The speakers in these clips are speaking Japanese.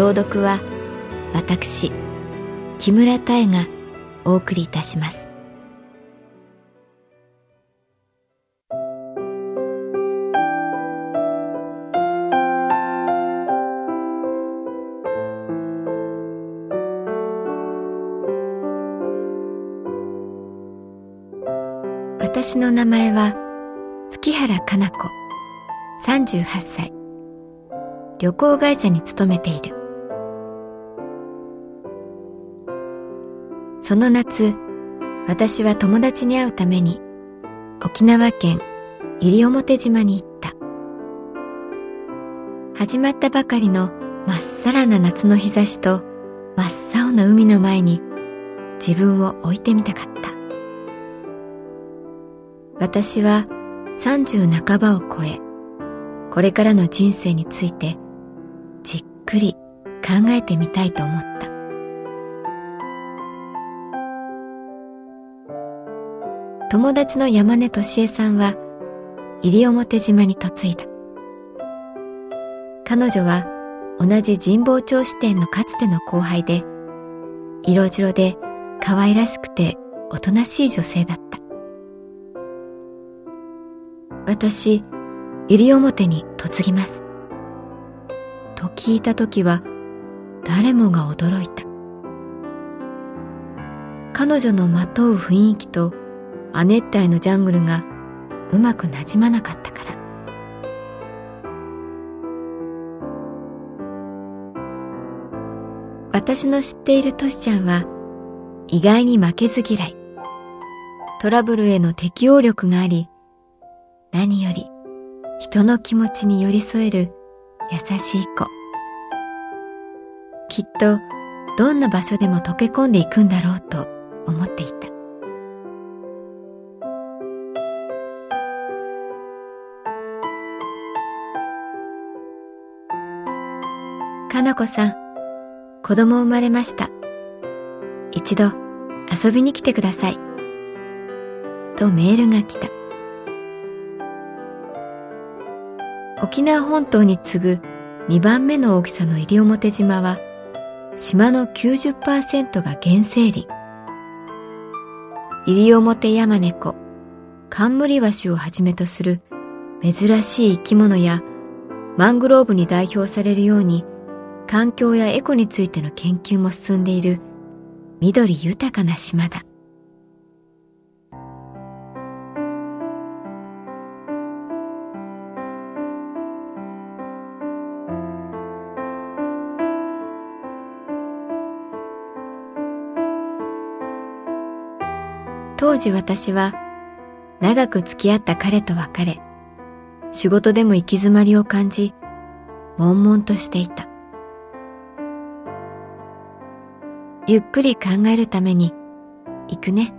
朗読は私木村多江がお送りいたします。私の名前は月原かな子38歳。旅行会社に勤めている。その夏私は友達に会うために沖縄県西表島に行った。始まったばかりのまっさらな夏の日差しと真っ青な海の前に自分を置いてみたかった。私は30半ばを超えこれからの人生についてじっくり考えてみたいと思った。友達の山根敏恵さんは西表島に嫁いだ。彼女は同じ神保町支店のかつての後輩で色白で可愛らしくておとなしい女性だった。私西表に嫁ぎます。と聞いた時は誰もが驚いた。彼女のまとう雰囲気と亜熱帯のジャングルがうまくなじまなかったから。私の知っているトシちゃんは意外に負けず嫌い。トラブルへの適応力があり何より人の気持ちに寄り添える優しい子。きっとどんな場所でも溶け込んでいくんだろうと思っていた。かなこさん子供生まれました。一度遊びに来てください。とメールが来た。沖縄本島に次ぐ2番目の大きさの西表島は島の90%が原生林。西表山猫冠ワシをはじめとする珍しい生き物やマングローブに代表されるように環境やエコについての研究も進んでいる緑豊かな島だ。当時私は長く付き合った彼と別れ仕事でも行き詰まりを感じ悶々としていた。ゆっくり考えるために行くね。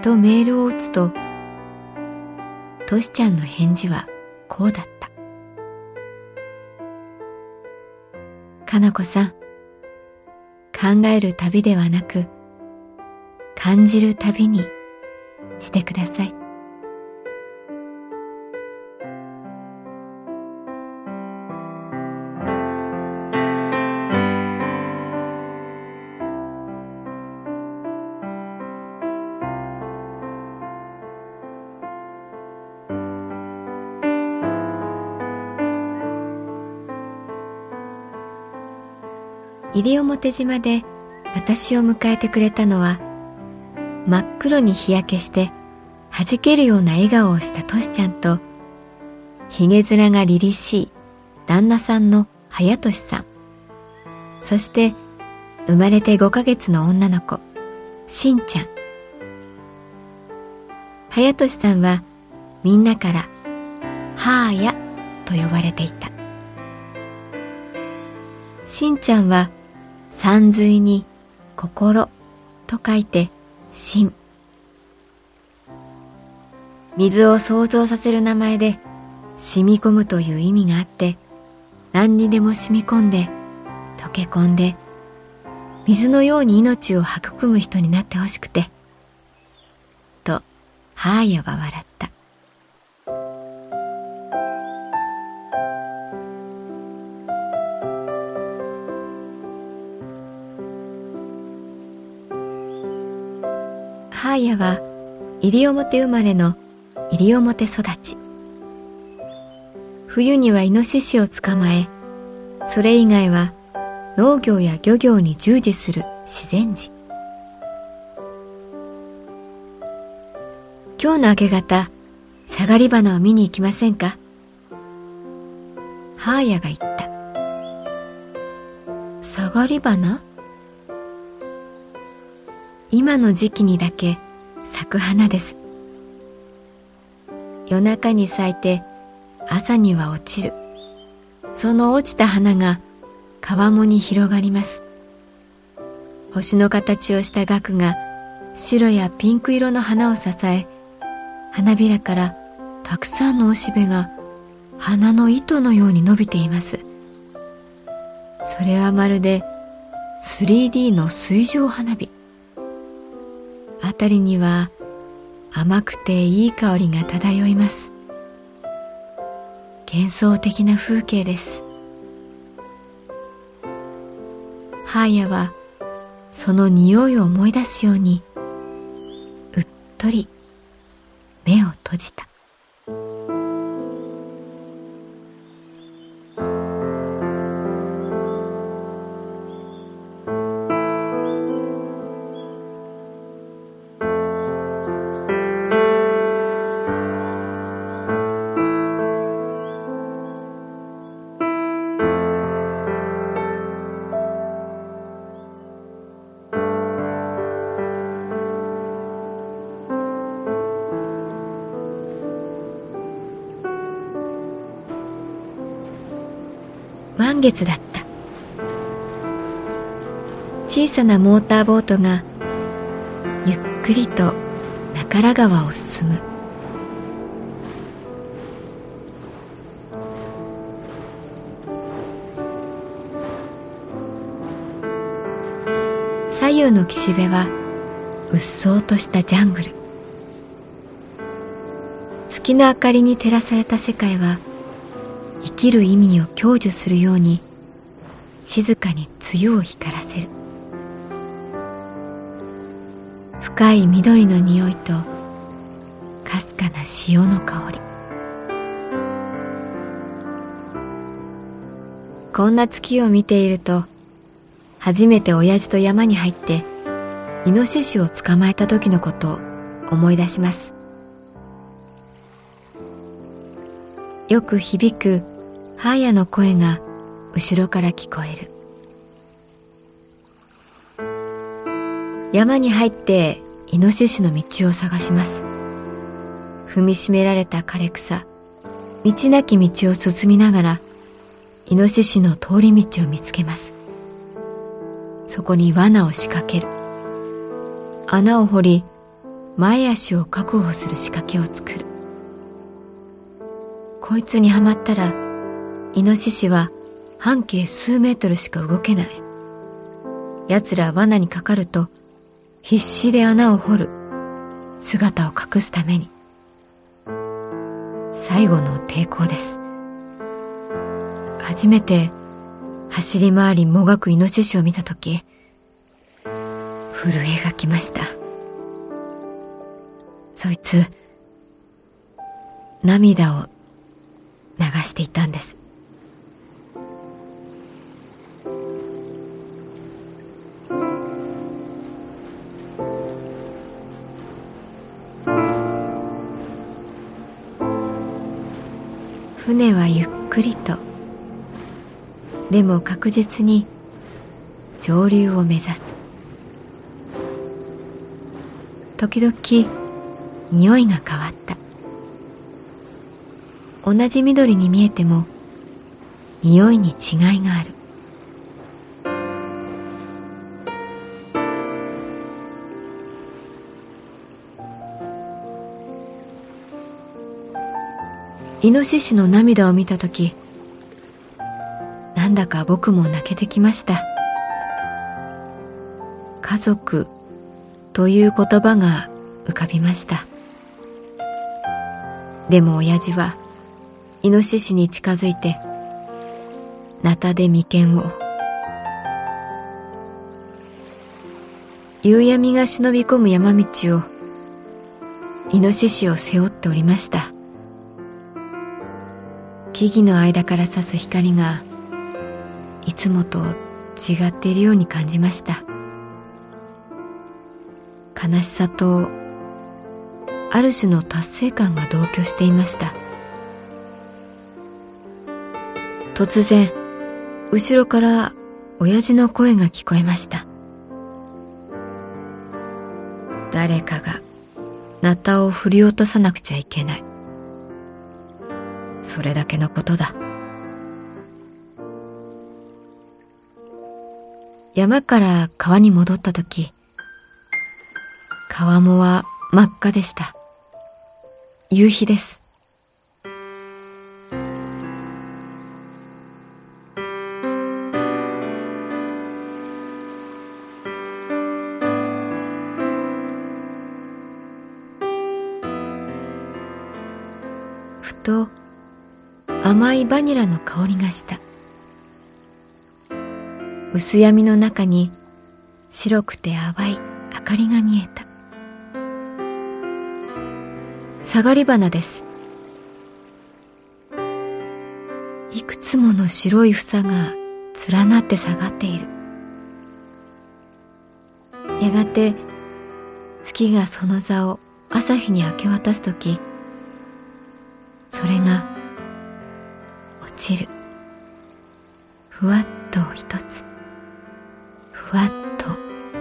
とメールを打つとトシちゃんの返事はこうだった。かなこさん考える旅ではなく感じる旅にしてください。西表島で私を迎えてくれたのは真っ黒に日焼けして弾けるような笑顔をしたトシちゃんとひげ面が凛々しい旦那さんの早俊さん。そして生まれて5ヶ月の女の子しんちゃん。早俊さんはみんなから「はーや」と呼ばれていた。しんちゃんは山水に心と書いてしん。水を想像させる名前で染み込むという意味があって何にでも染み込んで溶け込んで水のように命を育む人になってほしくてとハーヤは笑った。ハーヤは西表生まれの西表育ち。冬にはイノシシを捕まえそれ以外は農業や漁業に従事する自然児。今日の明け方下がり花を見に行きませんか？ハーヤが言った。下がり花？今の時期にだけ咲く花です。夜中に咲いて朝には落ちる。その落ちた花が川面に広がります。星の形をした額が白やピンク色の花を支え花びらからたくさんのおしべが花の糸のように伸びています。それはまるで 3D の水上花火。辺りには甘くていい香りが漂います。幻想的な風景です。ハーヤはその匂いを思い出すようにうっとり目を閉じた。満月だった。小さなモーターボートがゆっくりと中良川を進む。左右の岸辺はうっそうとしたジャングル。月の明かりに照らされた世界は生きる意味を享受するように静かに梅雨を光らせる。深い緑の匂いとかすかな潮の香り。こんな月を見ていると初めて親父と山に入ってイノシシを捕まえた時のことを思い出します。よく響くハーヤの声が後ろから聞こえる。山に入ってイノシシの道を探します。踏みしめられた枯れ草。道なき道を進みながらイノシシの通り道を見つけます。そこに罠を仕掛ける。穴を掘り前足を確保する仕掛けを作る。こいつにはまったらイノシシは半径数メートルしか動けない。奴らは罠にかかると必死で穴を掘る。姿を隠すために。最後の抵抗です。初めて走り回りもがくイノシシを見たとき、震えがきました。そいつ、涙を流していたんです。船はゆっくりと。でも確実に上流を目指す。時々匂いが変わった。同じ緑に見えても匂いに違いがある。イノシシの涙を見た時なんだか僕も泣けてきました。家族という言葉が浮かびました。でも親父はイノシシに近づいてナタで眉間を夕闇が忍び込む山道をイノシシを背負っておりました。木々の間から差す光がいつもと違っているように感じました。悲しさとある種の達成感が同居していました。突然後ろから親父の声が聞こえました。誰かがナタを振り落とさなくちゃいけない。それだけのことだ。山から川に戻った時川面は真っ赤でした。夕日です。ふと甘いバニラの香りがした。薄闇の中に白くて淡い明かりが見えた。下がり花です。いくつもの白い房が連なって下がっている。やがて月がその座を朝日に明け渡す時それがちる。ふわっと一つ。ふわっと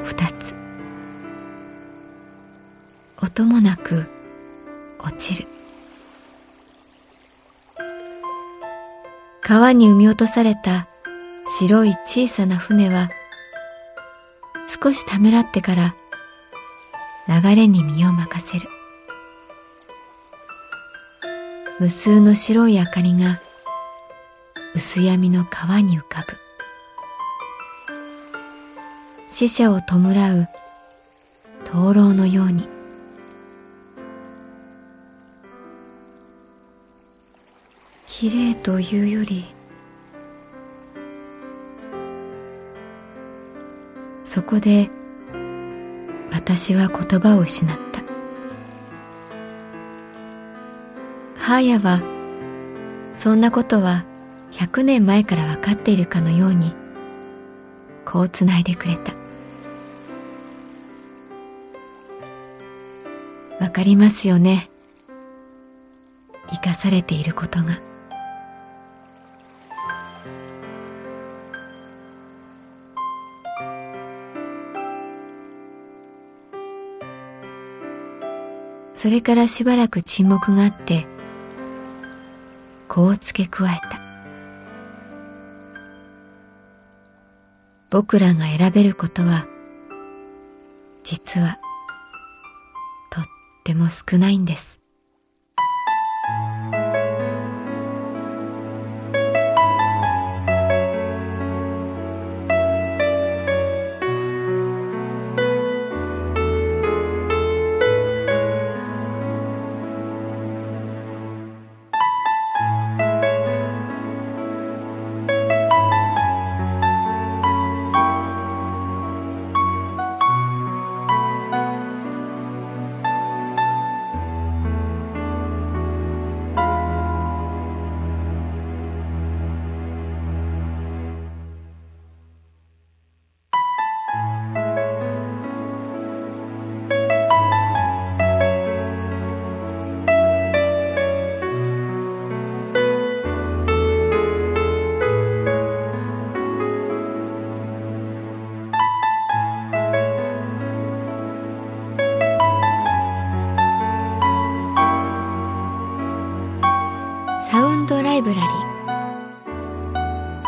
二つ。音もなく落ちる。川に産み落とされた白い小さな船は少しためらってから流れに身を任せる。無数の白い明かりが薄闇の川に浮かぶ。死者を弔う灯籠のように。綺麗というよりそこで私は言葉を失った。ハーヤはそんなことは100年前から分かっているかのようにこうつないでくれた。わかりますよね。生かされていることが。それからしばらく沈黙があってこう付け加えた。僕らが選べることは実はとっても少ないんです。